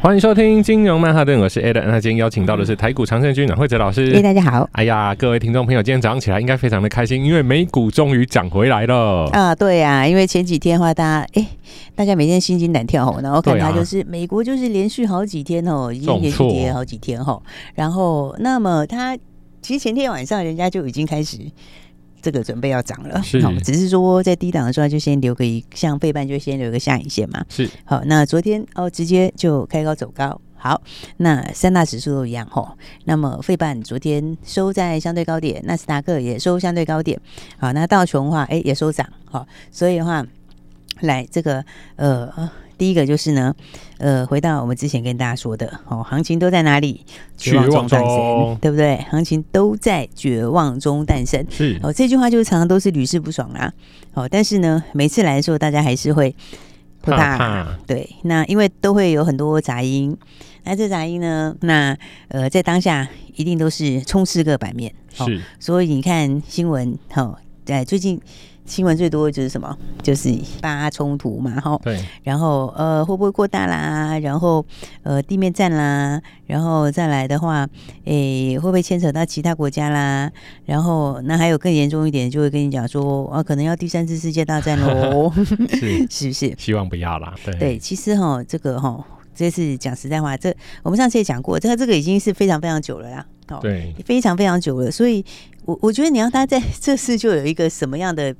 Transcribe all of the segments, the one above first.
欢迎收听金融曼哈顿，我是 Adam。那今天邀请到的是台股长胜军阮惠哲老师。哎，大家好。哎呀，各位听众朋友，今天早上起来应该非常的开心，因为美股终于涨回来了。啊，对呀、啊，因为前几天的话，大家哎，大家每天心惊胆跳吼，然后看它就是、啊、美国就是连续好几天哦，已经连续跌好几天吼。然后，那么它其实前天晚上人家就已经开始。这个准备要涨了，好，只是说在低档的时候就先留个一，像费半就先留个下影线嘛。是，好，那昨天哦直接就开高走高，好，那三大指数都一样吼。那么费半昨天收在相对高点，纳斯达克也收相对高点，好，那道琼的话哎也收涨，好，所以的话来这个呃。第一个就是呢，呃，回到我们之前跟大家说的哦，行情都在哪里？绝望中诞生，对不对？行情都在绝望中诞生。是哦，这句话就是常常都是屡试不爽啦。哦，但是呢，每次来的时候，大家还是会会怕，怕。对，那因为都会有很多杂音，那这杂音呢，那呃，在当下一定都是充斥个版面。是，哦，所以你看新闻，哦，在最近。新闻最多的就是什么？就是巴冲突嘛，哈。对。然后呃，会不会扩大啦？然后呃，地面战啦？然后再来的话，诶，会不会牵扯到其他国家啦？然后那还有更严重一点，就会跟你讲说，啊，可能要第三次世界大战喽？是 是不是？希望不要啦。对。对，其实哈，这个哈，这次讲实在话，这我们上次也讲过，这个这个已经是非常非常久了啦。对，非常非常久了，所以我我觉得你要他在这次就有一个什么样的，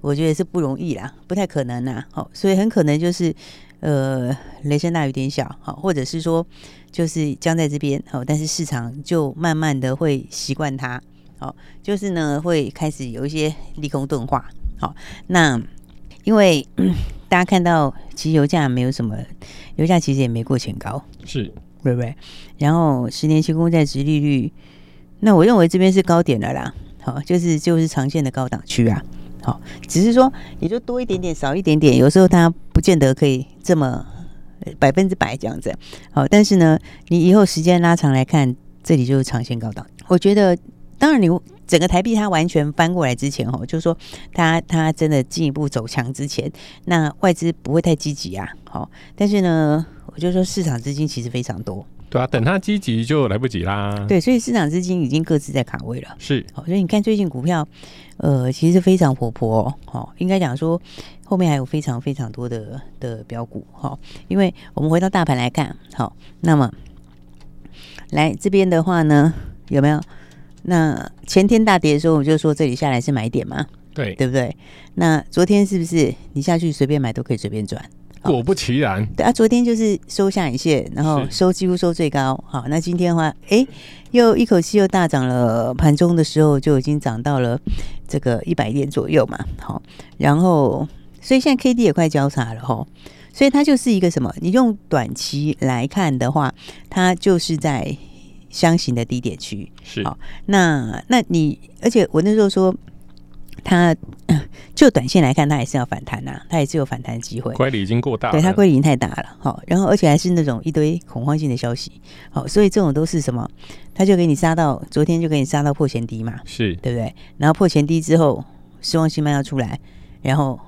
我觉得是不容易啦，不太可能啦。好，所以很可能就是呃雷声大雨点小，好，或者是说就是僵在这边，好，但是市场就慢慢的会习惯它，好，就是呢会开始有一些利空钝化，好，那因为、嗯、大家看到其实油价没有什么，油价其实也没过前高，是。对不对？然后十年期公债殖利率，那我认为这边是高点了啦。好，就是就是长线的高档区啊。好，只是说也就多一点点，少一点点，有时候它不见得可以这么百分之百这样子。好，但是呢，你以后时间拉长来看，这里就是长线高档。我觉得，当然你整个台币它完全翻过来之前，哈，就是说它它真的进一步走强之前，那外资不会太积极啊。好，但是呢。我就说市场资金其实非常多，对啊，等它积极就来不及啦。对，所以市场资金已经各自在卡位了。是，好，所以你看最近股票，呃，其实非常活泼哦。好，应该讲说后面还有非常非常多的的标股。好，因为我们回到大盘来看，好，那么来这边的话呢，有没有？那前天大跌的时候，我就说这里下来是买点嘛，对，对不对？那昨天是不是你下去随便买都可以随便赚？果不其然，对啊，昨天就是收下影线，然后收几乎收最高。好，那今天的话，哎，又一口气又大涨了。盘中的时候就已经涨到了这个一百点左右嘛。好，然后所以现在 K D 也快交叉了哈。所以它就是一个什么？你用短期来看的话，它就是在箱型的低点区。是，好，那那你而且我那时候说。它 就短线来看，它还是要反弹呐、啊，它也是有反弹机会。乖离已经过大了，对，它乖离已经太大了，好，然后而且还是那种一堆恐慌性的消息，好，所以这种都是什么？它就给你杀到昨天就给你杀到破前低嘛，是对不对？然后破前低之后，失望信号要出来，然后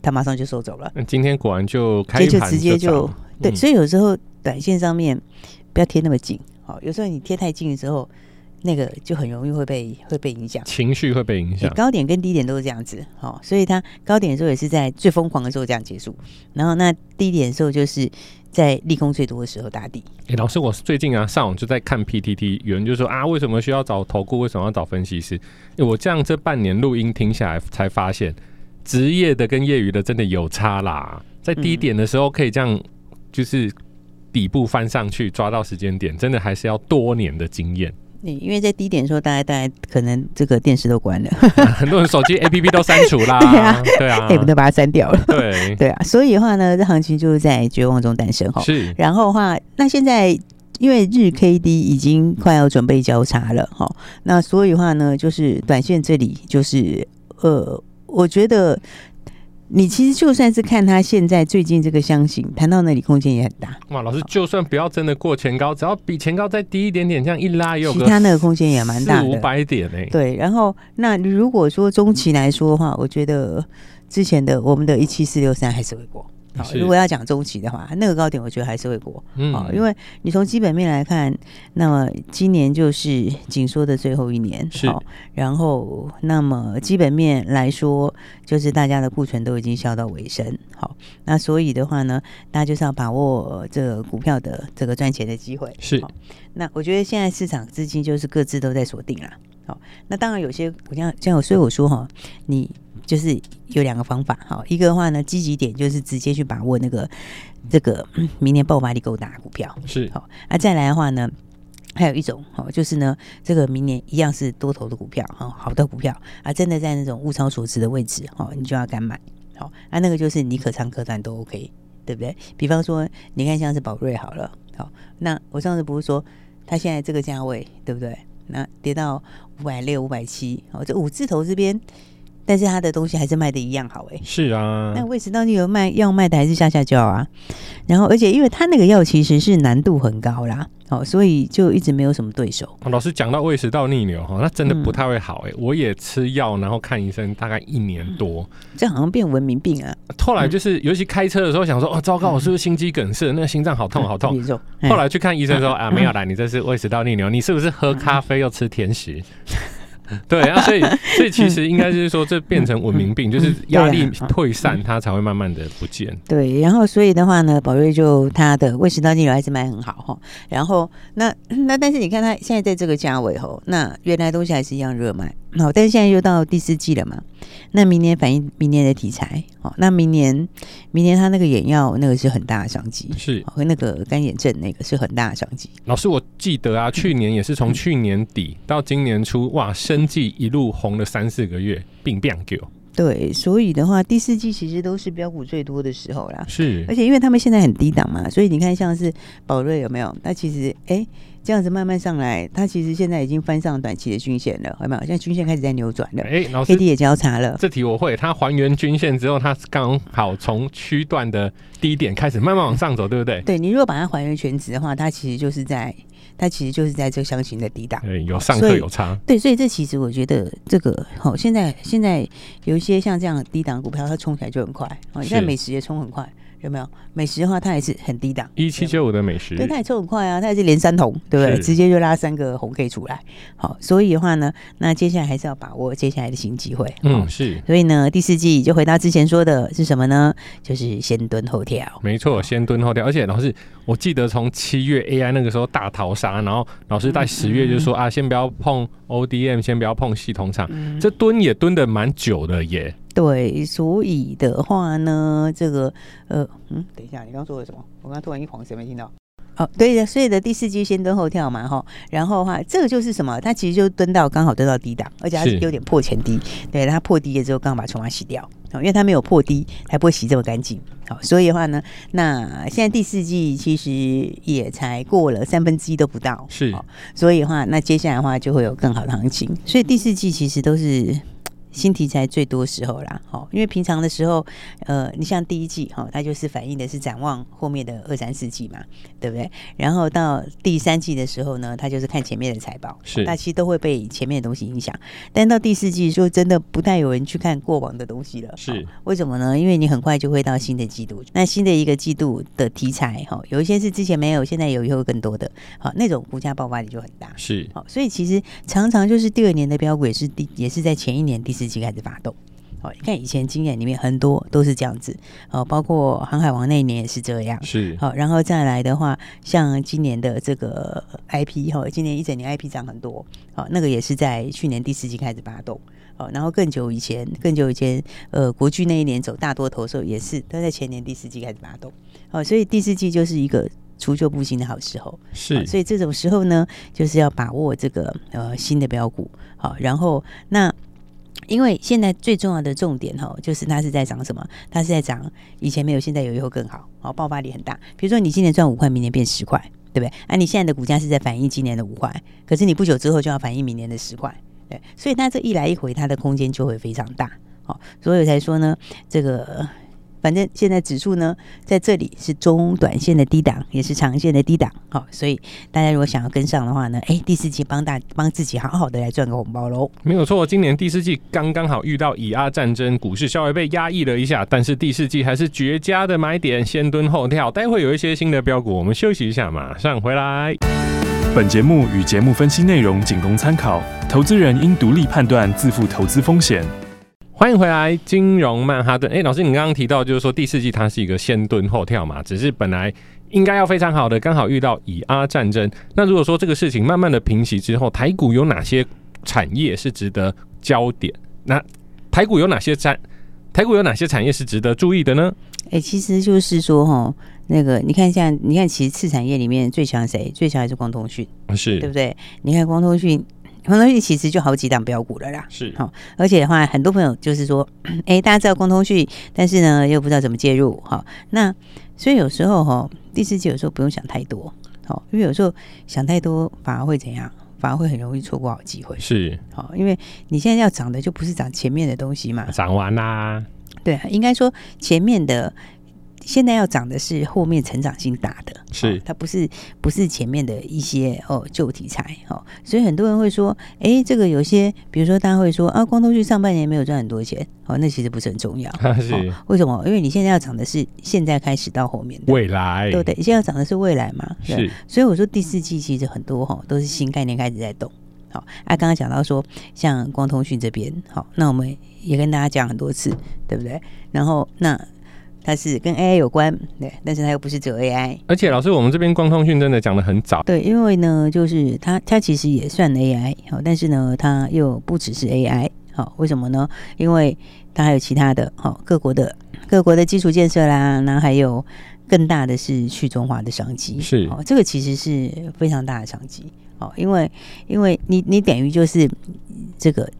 它马上就收走了。那今天果然就开盘就直接就对，所以有时候短线上面不要贴那么紧，好，有时候你贴太近的时候。那个就很容易会被会被影响，情绪会被影响。高点跟低点都是这样子，好，所以它高点的时候也是在最疯狂的时候这样结束，然后那低点的时候就是在利空最多的时候打底。哎、欸，老师，我最近啊上网就在看 PTT，有人就说啊，为什么需要找投顾？为什么要找分析师？欸、我这样这半年录音听下来，才发现职业的跟业余的真的有差啦。在低点的时候可以这样，就是底部翻上去抓到时间点，真的还是要多年的经验。你因为在低点的时候，大家大概可能这个电视都关了，很多人手机 APP 都删除啦，对啊，对啊，也不能把它删掉了，对 对啊，所以的话呢，这行情就是在绝望中诞生哈。是，然后的话，那现在因为日 K D 已经快要准备交叉了哈，那所以的话呢，就是短线这里就是呃，我觉得。你其实就算是看他现在最近这个箱型，谈到那里空间也很大。哇，老师，就算不要真的过前高，只要比前高再低一点点，这样一拉也有个其他那个空间也蛮大的，五百点哎。对，然后那如果说中期来说的话，我觉得之前的我们的一七四六三还是会过。好，如果要讲中期的话，那个高点我觉得还是会过。嗯，好，因为你从基本面来看，那么今年就是紧缩的最后一年，是。然后，那么基本面来说，就是大家的库存都已经消到尾声。好，那所以的话呢，大家就是要把握这个股票的这个赚钱的机会。是。那我觉得现在市场资金就是各自都在锁定了。好，那当然有些我这样这样，所以我说哈，你。就是有两个方法，哈，一个的话呢，积极点就是直接去把握那个这个明年爆发力够大的股票，是好。啊，再来的话呢，还有一种，哦，就是呢，这个明年一样是多头的股票，哈，好的股票啊，真的在那种物超所值的位置，哈，你就要敢买，好，啊，那个就是你可长可短都 OK，对不对？比方说，你看像是宝瑞好了，好，那我上次不是说它现在这个价位，对不对？那跌到五百六、五百七，哦，这五字头这边。但是他的东西还是卖的一样好哎，是啊，那胃食道逆流卖药卖的还是下下焦啊，然后而且因为他那个药其实是难度很高啦，哦，所以就一直没有什么对手。老师讲到胃食道逆流哈，那真的不太会好哎，我也吃药，然后看医生大概一年多，这好像变文明病啊。后来就是尤其开车的时候想说哦，糟糕，我是不是心肌梗塞？那个心脏好痛好痛。后来去看医生说啊，没有啦，你这是胃食道逆流，你是不是喝咖啡又吃甜食？对啊，所以所以其实应该就是说，这变成文明病，就是压力退散，它才会慢慢的不见。对，然后所以的话呢，宝瑞就他的胃食道逆流还是卖很好哈。然后那那但是你看他现在在这个价位吼，那原来东西还是一样热卖。好，但是现在又到第四季了嘛，那明年反映明年的题材，哦，那明年明年他那个眼药那个是很大的商机，是和那个干眼症那个是很大的商机。老师，我记得啊，去年也是从去年底到今年初，哇，生计一路红了三四个月，并不给。对，所以的话，第四季其实都是标股最多的时候啦。是，而且因为他们现在很低档嘛，所以你看像是宝瑞有没有？那其实哎。这样子慢慢上来，它其实现在已经翻上短期的均线了，有没有？现在均线开始在扭转了，哎，老师，K D 也交叉了。这题我会，它还原均线之后，它刚好从区段的低点开始慢慢往上走，对不对？对，你如果把它还原全值的话，它其实就是在，它其实就是在这个箱型的低档，对，有上课有差。对，所以这其实我觉得这个好，现在现在有一些像这样的低档股票，它冲起来就很快，哦，现在美食也冲很快。有没有美食的话，它也是很低档，一七九五的美食，对，它也冲很快啊，它也是连三红，对不对？直接就拉三个红 K 出来。好，所以的话呢，那接下来还是要把握接下来的新机会。嗯，是。所以呢，第四季就回到之前说的是什么呢？就是先蹲后跳。没错，先蹲后跳。而且老师，我记得从七月 AI 那个时候大逃杀，然后老师在十月就说、嗯、啊，先不要碰 ODM，先不要碰系统厂、嗯，这蹲也蹲的蛮久的耶。对，所以的话呢，这个呃，嗯，等一下，你刚刚说的什么？我刚刚突然一晃神，没听到。哦，对的，所以的第四季先蹲后跳嘛，哈，然后的话，这个就是什么？它其实就蹲到刚好蹲到低档，而且它是有点破前低，对，它破低了之后，刚好把筹码洗掉，因为它没有破低，还不会洗这么干净。好，所以的话呢，那现在第四季其实也才过了三分之一都不到，是，所以的话，那接下来的话就会有更好的行情。所以第四季其实都是。新题材最多时候啦，好，因为平常的时候，呃，你像第一季哈，它就是反映的是展望后面的二三四季嘛，对不对？然后到第三季的时候呢，它就是看前面的财报，是，那其实都会被前面的东西影响。但到第四季，就真的，不太有人去看过往的东西了，是，为什么呢？因为你很快就会到新的季度，那新的一个季度的题材哈，有一些是之前没有，现在有以后更多的，好，那种股价爆发力就很大，是，好，所以其实常常就是第二年的标股也是第也是在前一年第四。开始发动，好，你看以前经验里面很多都是这样子，哦，包括航海王那一年也是这样，是，好，然后再来的话，像今年的这个 IP 哈，今年一整年 IP 涨很多，好，那个也是在去年第四季开始发动，好，然后更久以前，更久以前，呃，国巨那一年走大多头的时候也是都在前年第四季开始发动，好，所以第四季就是一个除旧布新的好时候。是，所以这种时候呢，就是要把握这个呃新的标股。好，然后那因为现在最重要的重点哈，就是它是在涨什么？它是在涨以前没有，现在有以后更好，好爆发力很大。比如说你今年赚五块，明年变十块，对不对？啊，你现在的股价是在反映今年的五块，可是你不久之后就要反映明年的十块。对，所以它这一来一回，它的空间就会非常大，好，所以才说呢，这个反正现在指数呢在这里是中短线的低档，也是长线的低档，好，所以大家如果想要跟上的话呢，哎，第四季帮大帮自己好好的来赚个红包喽。没有错，今年第四季刚刚好遇到以阿战争，股市稍微被压抑了一下，但是第四季还是绝佳的买点，先蹲后跳，待会有一些新的标股，我们休息一下，马上回来。本节目与节目分析内容仅供参考，投资人应独立判断，自负投资风险。欢迎回来，金融曼哈顿。哎，老师，你刚刚提到就是说第四季它是一个先蹲后跳嘛，只是本来应该要非常好的，刚好遇到以阿战争。那如果说这个事情慢慢的平息之后，台股有哪些产业是值得焦点？那台股有哪些产？台股有哪些产业是值得注意的呢？哎，其实就是说哈。那个，你看，像你看，其实次产业里面最强谁？最强还是光通讯，是对不对？你看光通讯，光通讯其实就好几档标股了啦。是好，而且的话，很多朋友就是说，哎，大家知道光通讯，但是呢，又不知道怎么介入。好，那所以有时候哈，第四季有时候不用想太多，好，因为有时候想太多反而会怎样？反而会很容易错过好机会。是好，因为你现在要涨的就不是涨前面的东西嘛，涨完啦。对，应该说前面的。现在要涨的是后面成长性大的，是、哦、它不是不是前面的一些哦旧题材哦，所以很多人会说，哎，这个有些，比如说大家会说啊，光通讯上半年没有赚很多钱，哦，那其实不是很重要，是、哦、为什么？因为你现在要涨的是现在开始到后面的未来，对不对？现在要涨的是未来嘛，是，所以我说第四季其实很多哈、哦、都是新概念开始在动，好、哦，啊，刚刚讲到说像光通讯这边，好、哦，那我们也跟大家讲很多次，对不对？然后那。它是跟 AI 有关，对，但是它又不是只有 AI。而且老师，我们这边光通讯真的讲的很早，对，因为呢，就是它它其实也算 AI，好，但是呢，它又不只是 AI，好，为什么呢？因为它还有其他的，好，各国的各国的基础建设啦，那还有更大的是去中华的商机，是哦，这个其实是非常大的商机，哦，因为因为你你等于就是这个。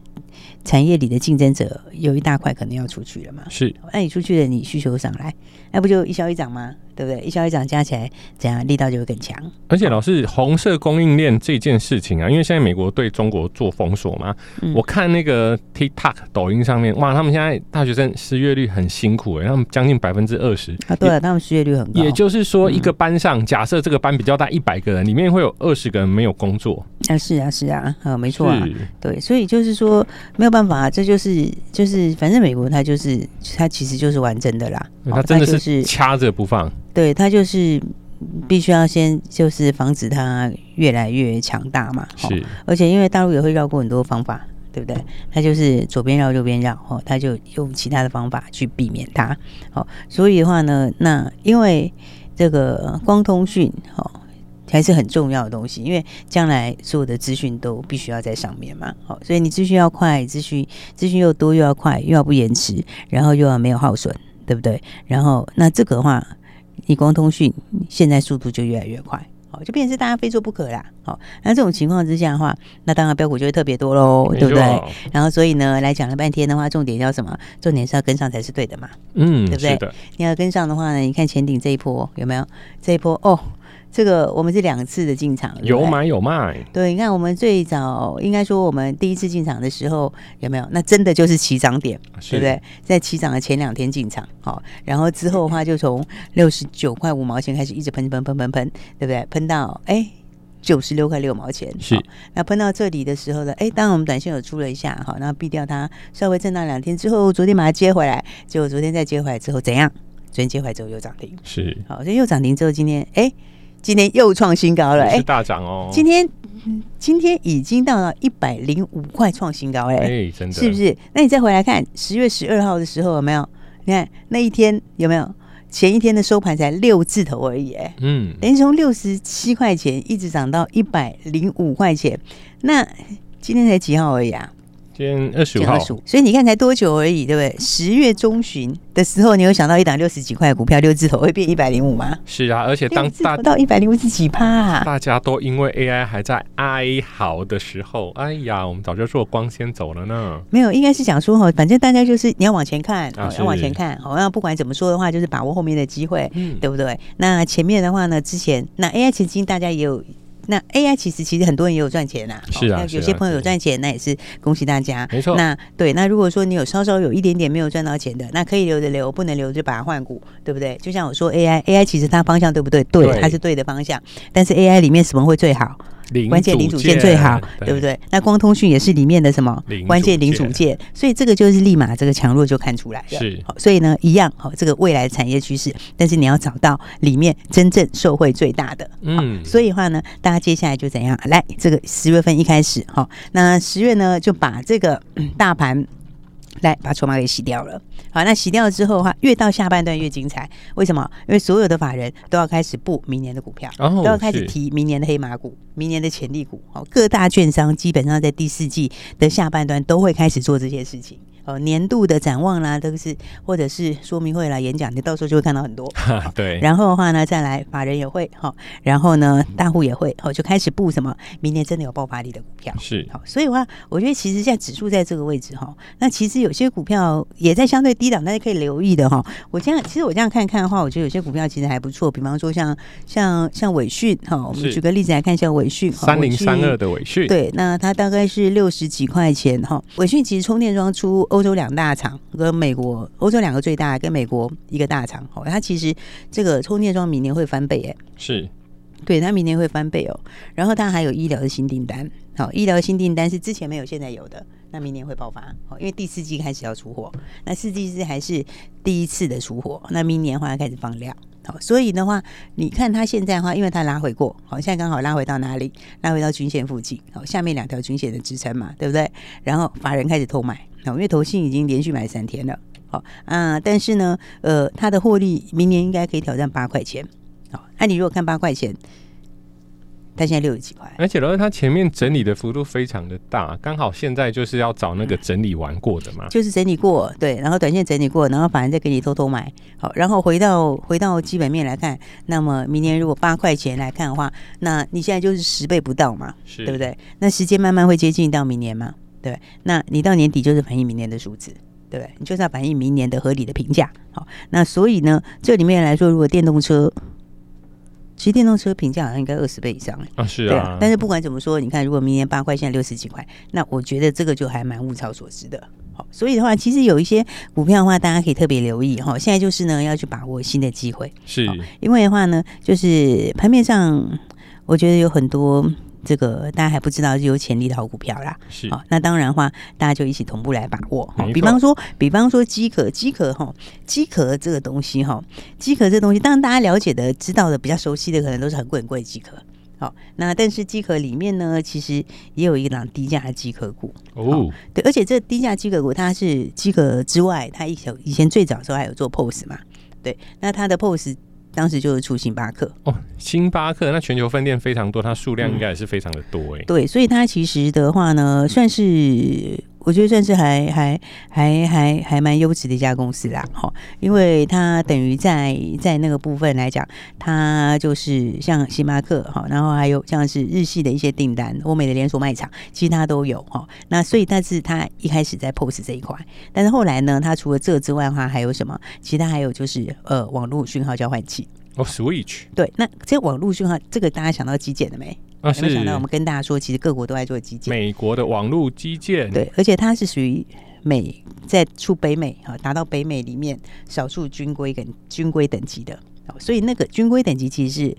产业里的竞争者有一大块可能要出去了嘛？是，那你出去了，你需求上来，那不就一消一涨吗？对不对？一消一涨加起来，怎样力道就会更强。而且老师，红色供应链这件事情啊，因为现在美国对中国做封锁嘛，嗯、我看那个 TikTok 抖音上面，哇，他们现在大学生失业率很辛苦哎、欸，他们将近百分之二十啊，对啊，他们失业率很高。也就是说，一个班上，嗯、假设这个班比较大，一百个人里面会有二十个人没有工作。啊，是啊，是啊，啊，没错啊，对，所以就是说没有办法，这就是就是反正美国它就是它其实就是完整的啦，它真的是掐着不放。对，他就是必须要先就是防止它越来越强大嘛。是，而且因为大陆也会绕过很多方法，对不对？他就是左边绕右边绕，哦，他就用其他的方法去避免它。好，所以的话呢，那因为这个光通讯，哦，还是很重要的东西，因为将来所有的资讯都必须要在上面嘛。好，所以你资讯要快，资讯资讯又多又要快，又要不延迟，然后又要没有耗损，对不对？然后那这个的话。你光通讯现在速度就越来越快，好，就变成是大家非做不可啦。好，那这种情况之下的话，那当然标股就会特别多喽，对不对？然后所以呢，来讲了半天的话，重点要什么？重点是要跟上才是对的嘛，嗯，对不对？你要跟上的话呢，你看前顶这一波有没有？这一波哦。这个我们是两次的进场，有买有卖。对，你看我们最早应该说我们第一次进场的时候有没有？那真的就是起涨点，对不对？在起涨的前两天进场，好，然后之后的话就从六十九块五毛钱开始一直喷喷喷喷喷，对不对？喷到哎九十六块六毛钱，是。那喷到这里的时候呢，哎，当然我们短线有出了一下，好，然后避掉它，稍微震荡两天之后，昨天把它接回来，结果昨天再接回来之后怎样？昨天接回来之后又涨停，是。好，所以又涨停之后，今天哎。今天又创新高了，哎，是大涨哦。今天今天已经到了一百零五块创新高，哎，哎，真的是不是？那你再回来看十月十二号的时候有没有？你看那一天有没有？前一天的收盘才六字头而已，哎，嗯，等于从六十七块钱一直涨到一百零五块钱。那今天才几号而已啊？今天二十五号，所以你看才多久而已，对不对？十月中旬的时候，你有想到一档六十几块股票六字头会变一百零五吗？是啊，而且当大到一百零五是几趴啊？大家都因为 AI 还在哀嚎的时候，哎呀，我们早就做光先走了呢。没有，应该是讲说哈，反正大家就是你要往前看，啊、要往前看。好，那不管怎么说的话，就是把握后面的机会，嗯，对不对？那前面的话呢，之前那 AI 基金大家也有。那 AI 其实其实很多人也有赚钱呐，是啊，有些朋友有赚钱，那也是恭喜大家。没错，那对，那如果说你有稍稍有一点点没有赚到钱的，那可以留着留，不能留就把它换股，对不对？就像我说 AI，AI 其实它方向对不对？对，它是对的方向，但是 AI 里面什么会最好？关键零组件最好，对，对不对？那光通讯也是里面的什么关键零组件，所以这个就是立马这个强弱就看出来了。是，所以呢，一样好，这个未来的产业趋势，但是你要找到里面真正受惠最大的。嗯，所以的话呢，大家接下来就怎样来？这个十月份一开始哈，那十月呢就把这个大盘。来把筹码给洗掉了，好，那洗掉了之后的话，越到下半段越精彩。为什么？因为所有的法人都要开始布明年的股票，哦、都要开始提明年的黑马股、明年的潜力股。好，各大券商基本上在第四季的下半段都会开始做这些事情。哦，年度的展望啦，都是或者是说明会啦、演讲，你到时候就会看到很多。对，然后的话呢，再来法人也会哈，然后呢，大户也会，哦，就开始布什么？明年真的有爆发力的股票是好，所以的话，我觉得其实现在指数在这个位置哈，那其实有些股票也在相对低档，大家可以留意的哈。我这样其实我这样看看的话，我觉得有些股票其实还不错，比方说像像像伟讯哈，我们举个例子来看，一下伟讯三零三二的伟讯，对，那它大概是六十几块钱哈。伟讯其实充电桩出欧洲两大厂跟美国、欧洲两个最大，跟美国一个大厂。哦，它其实这个充电桩明年会翻倍，哎，是，对，它明年会翻倍哦。然后它还有医疗的新订单，好，医疗的新订单是之前没有，现在有的，那明年会爆发，哦，因为第四季开始要出货，那四季是还是第一次的出货，那明年的话开始放量，好，所以的话，你看它现在的话，因为它拉回过，好，现在刚好拉回到哪里？拉回到均线附近，好，下面两条均线的支撑嘛，对不对？然后法人开始偷买。因为投信已经连续买三天了，好啊，但是呢，呃，它的获利明年应该可以挑战八块钱，好，那你如果看八块钱，它现在六十几块，而且呢，它前面整理的幅度非常的大，刚好现在就是要找那个整理完过的嘛，就是整理过，对，然后短线整理过，然后反而再给你偷偷买，好，然后回到回到基本面来看，那么明年如果八块钱来看的话，那你现在就是十倍不到嘛，是对不对？那时间慢慢会接近到明年嘛。对，那你到年底就是反映明年的数字，对不对？你就是要反映明年的合理的评价。好，那所以呢，这里面来说，如果电动车，其实电动车评价好像应该二十倍以上啊，是啊，啊。但是不管怎么说，你看，如果明年八块，现在六十几块，那我觉得这个就还蛮物超所值的。好，所以的话，其实有一些股票的话，大家可以特别留意哈。现在就是呢，要去把握新的机会，是因为的话呢，就是盘面上，我觉得有很多。这个大家还不知道是有潜力的好股票啦，是好，那当然的话，大家就一起同步来把握。比方说，比方说机壳，机壳哈，机壳这个东西哈，机壳这个东西，当然大家了解的、知道的、比较熟悉的，可能都是很贵很贵的机壳。好，那但是机壳里面呢，其实也有一档低价的机壳股哦，对，而且这低价机壳股它是机壳之外，它以前以前最早的时候还有做 POS 嘛，对，那它的 POS。当时就是出星巴克哦，星巴克那全球分店非常多，它数量应该也是非常的多哎、嗯。对，所以它其实的话呢，算是。我觉得算是还还还还还蛮优质的一家公司啦，哈，因为它等于在在那个部分来讲，它就是像星巴克哈，然后还有像是日系的一些订单，欧美的连锁卖场，其他都有哈。那所以，但是它一开始在 POS 这一块，但是后来呢，它除了这之外的话，还有什么？其他还有就是呃，网络讯号交换器哦，Switch。对，那这网络讯号这个大家想到极简了没？啊，是。没想到我们跟大家说，其实各国都在做基建。美国的网络基建，对，而且它是属于美在出北美啊，达到北美里面少数军规跟军规等级的。所以那个军规等级其实是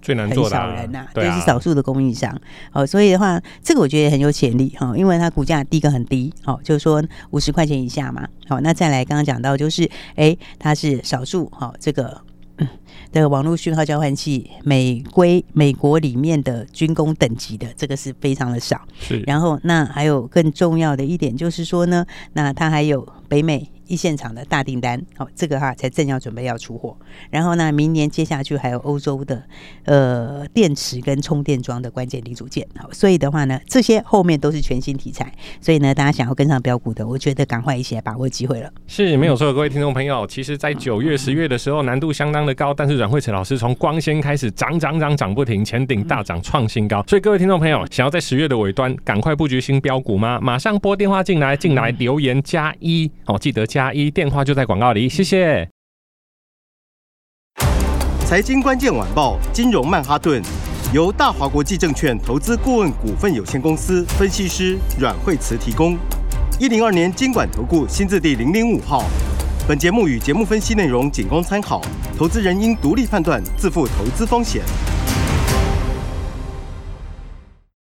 最难做的，很少人呐，就是少数的供应商。哦，所以的话，这个我觉得很有潜力哈，因为它股价第一个很低，哦，就是说五十块钱以下嘛。好，那再来刚刚讲到就是，哎，它是少数哈，这个。嗯，的网络讯号交换器，美规美国里面的军工等级的这个是非常的少。是，然后那还有更重要的一点就是说呢，那它还有北美一线厂的大订单，好，这个哈才正要准备要出货。然后呢，明年接下去还有欧洲的呃电池跟充电桩的关键零组件，好，所以的话呢，这些后面都是全新题材，所以呢，大家想要跟上标股的，我觉得赶快一起来把握机会了。是没有错，各位听众朋友，其实，在九月、十月的时候难度相当的高，但是阮慧慈老师从光纤开始涨涨涨涨不停，前顶大涨创新高，所以各位听众朋友，想要在十月的尾端赶快布局新标股吗？马上拨电话进来，进来留言加一哦，记得加一，电话就在广告里，谢谢。财经关键晚报，金融曼哈顿，由大华国际证券投资顾问股份有限公司分析师阮慧慈提供。一零二年金管投顾新字第零零五号。本节目与节目分析内容仅供参考，投资人应独立判断，自负投资风险。